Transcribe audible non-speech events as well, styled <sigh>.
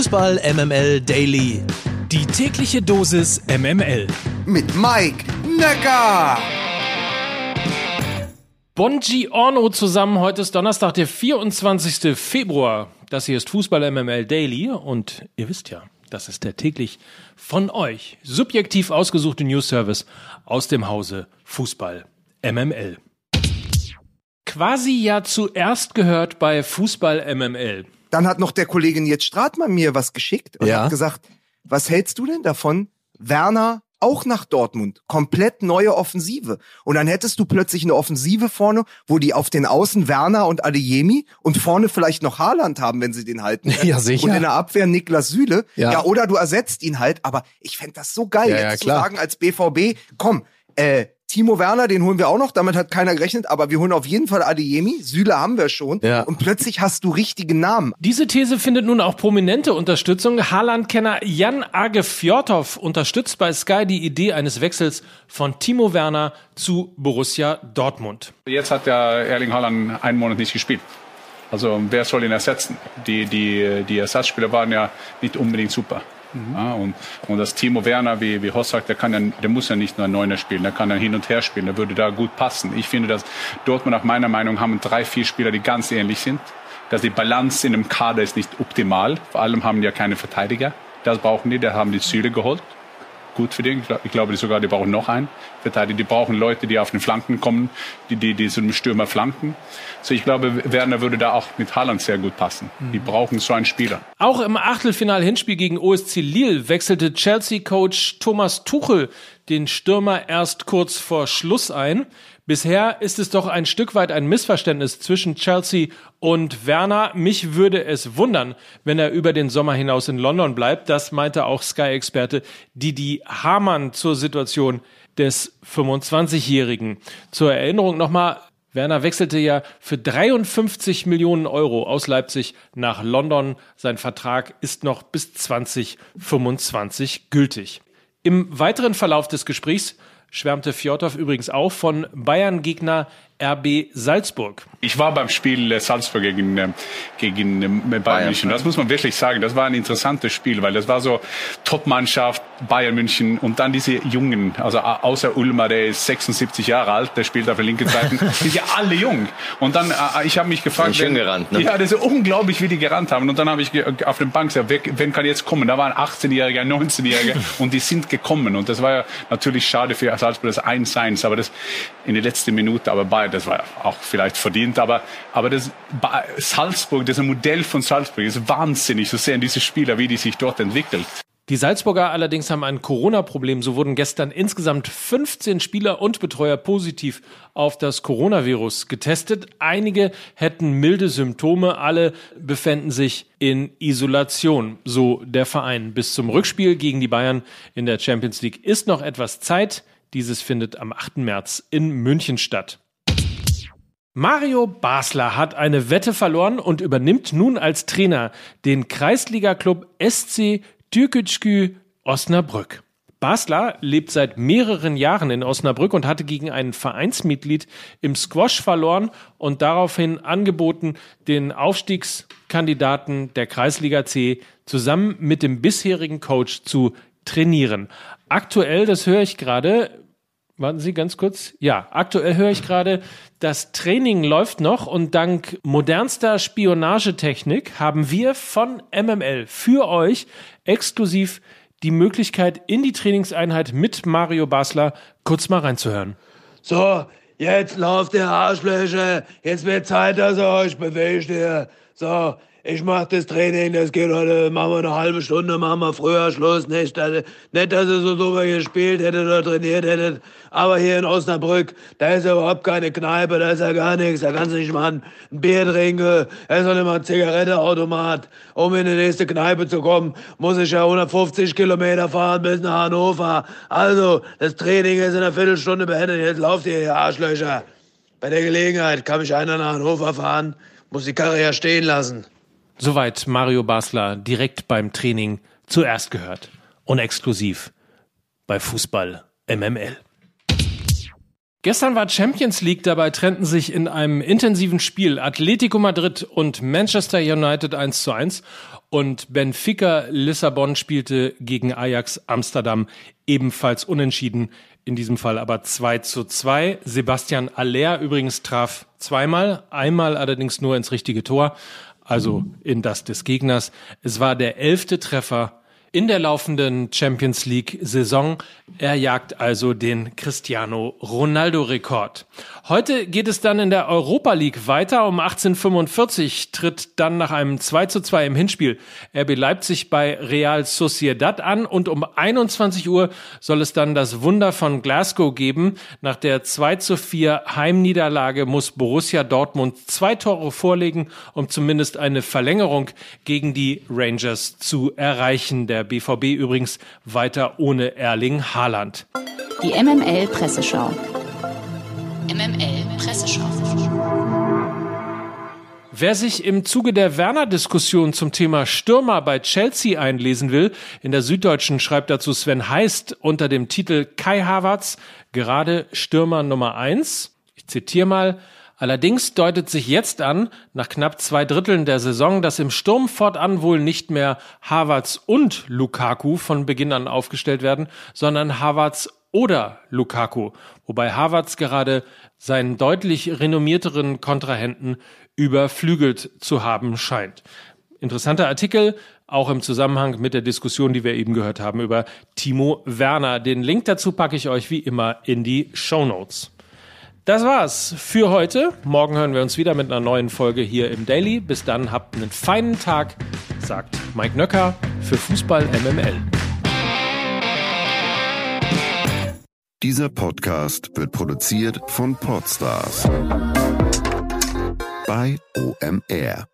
Fußball MML Daily. Die tägliche Dosis MML. Mit Mike Necker. Buongiorno zusammen. Heute ist Donnerstag, der 24. Februar. Das hier ist Fußball MML Daily und ihr wisst ja, das ist der täglich von euch subjektiv ausgesuchte News Service aus dem Hause Fußball MML. Quasi ja zuerst gehört bei Fußball MML. Dann hat noch der Kollege Nils Stratmann mir was geschickt und Ja. hat gesagt, was hältst du denn davon? Werner auch nach Dortmund. Komplett neue Offensive. Und dann hättest du plötzlich eine Offensive vorne, wo die auf den Außen Werner und Adeyemi und vorne vielleicht noch Haaland haben, wenn sie den halten. <laughs> Ja, sicher. Und in der Abwehr Niklas Süle. Ja. Ja, oder du ersetzt ihn halt. Aber ich fänd das so geil, Ja, ja, jetzt zu klar. sagen als BVB, komm, äh, Timo Werner, den holen wir auch noch, damit hat keiner gerechnet, aber wir holen auf jeden Fall Adeyemi, Süle haben wir schon Ja. und plötzlich hast du richtige Namen. Diese These findet nun auch prominente Unterstützung. Haaland-Kenner Jan Age Fjordhoff unterstützt bei Sky die Idee eines Wechsels von Timo Werner zu Borussia Dortmund. Jetzt hat der Erling Haaland einen Monat nicht gespielt. Also wer soll ihn ersetzen? Die, die, die Ersatzspieler waren ja nicht unbedingt super. Ja, und, und das Timo Werner, wie, wie Horst sagt, der, kann ja, der muss ja nicht nur ein Neuner spielen, der kann dann hin und her spielen, der würde da gut passen. Ich finde, dass Dortmund nach meiner Meinung haben drei, vier Spieler, die ganz ähnlich sind. Dass die Balance in dem Kader ist nicht optimal. Vor allem haben die ja keine Verteidiger. Das brauchen die, da haben die Ziele geholt gut für die. Ich glaub- Ich glaube sogar, die brauchen noch einen Verteidiger. Die brauchen Leute, die auf den Flanken kommen, die, die, die so einen Stürmer flanken. So, ich glaube, Werner würde da auch mit Haaland sehr gut passen. Die brauchen so einen Spieler. Auch im Achtelfinal-Hinspiel gegen OSC Lille wechselte Chelsea-Coach Thomas Tuchel den Stürmer erst kurz vor Schluss ein. Bisher ist es doch ein Stück weit ein Missverständnis zwischen Chelsea und Werner. Mich würde es wundern, wenn er über den Sommer hinaus in London bleibt. Das meinte auch Sky-Experte Didi Hamann zur Situation des 25-Jährigen. Zur Erinnerung nochmal, Werner wechselte ja für 53 Millionen Euro aus Leipzig nach London. Sein Vertrag ist noch bis 2025 gültig. Im weiteren Verlauf des Gesprächs schwärmte Fjordhoff übrigens auch von Bayern-Gegner RB Salzburg. Ich war beim Spiel äh, Salzburg gegen, äh, gegen äh, Bayern, München. Das muss man wirklich sagen. Das war ein interessantes Spiel, weil das war so Top-Mannschaft, Bayern München und dann diese Jungen, also außer Ulmer, der ist 76 Jahre alt, der spielt auf der linken Seite, <laughs> sind ja alle jung. Und dann, ich habe mich gefragt, Sind schön wenn- gerannt, ne? ja, das ist unglaublich, wie die gerannt haben. Und dann habe ich auf der Bank gesagt, wer, wer kann jetzt kommen? Da waren 18-Jährige, 19-Jährige <laughs> und die sind gekommen. Und das war ja natürlich schade für Salzburg, das 1-1, aber das in der letzten Minute, aber Bayern, das war auch vielleicht verdient, aber, aber das Salzburg, das Modell von Salzburg ist wahnsinnig, so sehen diese Spieler, wie die sich dort entwickelt. Die Salzburger allerdings haben ein Corona-Problem. So wurden gestern insgesamt 15 Spieler und Betreuer positiv auf das Coronavirus getestet. Einige hätten milde Symptome, alle befänden sich in Isolation, so der Verein. Bis zum Rückspiel gegen die Bayern in der Champions League ist noch etwas Zeit. Dieses findet am 8. März in München statt. Mario Basler hat eine Wette verloren und übernimmt nun als Trainer den Kreisliga-Club SC Türkütschkü Osnabrück. Basler lebt seit mehreren Jahren in Osnabrück und hatte gegen ein Vereinsmitglied im Squash verloren und daraufhin angeboten, den Aufstiegskandidaten der Kreisliga C zusammen mit dem bisherigen Coach zu trainieren. Aktuell, das höre ich gerade, Warten Sie ganz kurz. Ja, aktuell höre ich gerade, das Training läuft noch und dank modernster Spionagetechnik haben wir von MML für euch exklusiv die Möglichkeit, in die Trainingseinheit mit Mario Basler kurz mal reinzuhören. So, jetzt lauft ihr Arschlöcher. Jetzt wird Zeit, dass ihr euch bewegt hier. So, ich mach das Training, das geht heute, machen wir eine halbe Stunde, machen wir früher Schluss. Nicht, dass, nicht, dass ihr so super gespielt hättet oder trainiert hättet. Aber hier in Osnabrück, da ist ja überhaupt keine Kneipe, da ist ja gar nichts. Da kannst du nicht mal ein Bier trinken. Da ist auch nicht mal ein Zigaretteautomat. Um in die nächste Kneipe zu kommen, muss ich ja 150 Kilometer fahren bis nach Hannover. Also, das Training ist in einer Viertelstunde beendet. Jetzt lauft ihr, ihr Arschlöcher. Bei der Gelegenheit kann mich einer nach Hannover fahren, muss die Karre ja stehen lassen. Soweit Mario Basler direkt beim Training zuerst gehört und exklusiv bei Fußball MML. Gestern war Champions League, dabei trennten sich in einem intensiven Spiel Atletico Madrid und Manchester United 1 zu 1. Und Benfica Lissabon spielte gegen Ajax Amsterdam ebenfalls unentschieden. In diesem Fall aber 2 zu 2. Sebastian Aller übrigens traf zweimal, einmal allerdings nur ins richtige Tor, also in das des Gegners. Es war der elfte Treffer in der laufenden Champions League Saison. Er jagt also den Cristiano Ronaldo Rekord. Heute geht es dann in der Europa League weiter. Um 1845 tritt dann nach einem 2 zu 2 im Hinspiel RB Leipzig bei Real Sociedad an und um 21 Uhr soll es dann das Wunder von Glasgow geben. Nach der 2 zu 4 Heimniederlage muss Borussia Dortmund zwei Tore vorlegen, um zumindest eine Verlängerung gegen die Rangers zu erreichen. Der BVB übrigens weiter ohne Erling Haaland. Die MML Presseschau. MML Presseschau. Wer sich im Zuge der Werner-Diskussion zum Thema Stürmer bei Chelsea einlesen will, in der Süddeutschen schreibt dazu Sven Heist unter dem Titel Kai Havertz gerade Stürmer Nummer eins. Ich zitiere mal. Allerdings deutet sich jetzt an, nach knapp zwei Dritteln der Saison, dass im Sturm fortan wohl nicht mehr Havertz und Lukaku von Beginn an aufgestellt werden, sondern Havertz oder Lukaku, wobei Havertz gerade seinen deutlich renommierteren Kontrahenten überflügelt zu haben scheint. Interessanter Artikel, auch im Zusammenhang mit der Diskussion, die wir eben gehört haben über Timo Werner. Den Link dazu packe ich euch wie immer in die Show Notes. Das war's für heute. Morgen hören wir uns wieder mit einer neuen Folge hier im Daily. Bis dann, habt einen feinen Tag, sagt Mike Nöcker für Fußball MML. Dieser Podcast wird produziert von Podstars bei OMR.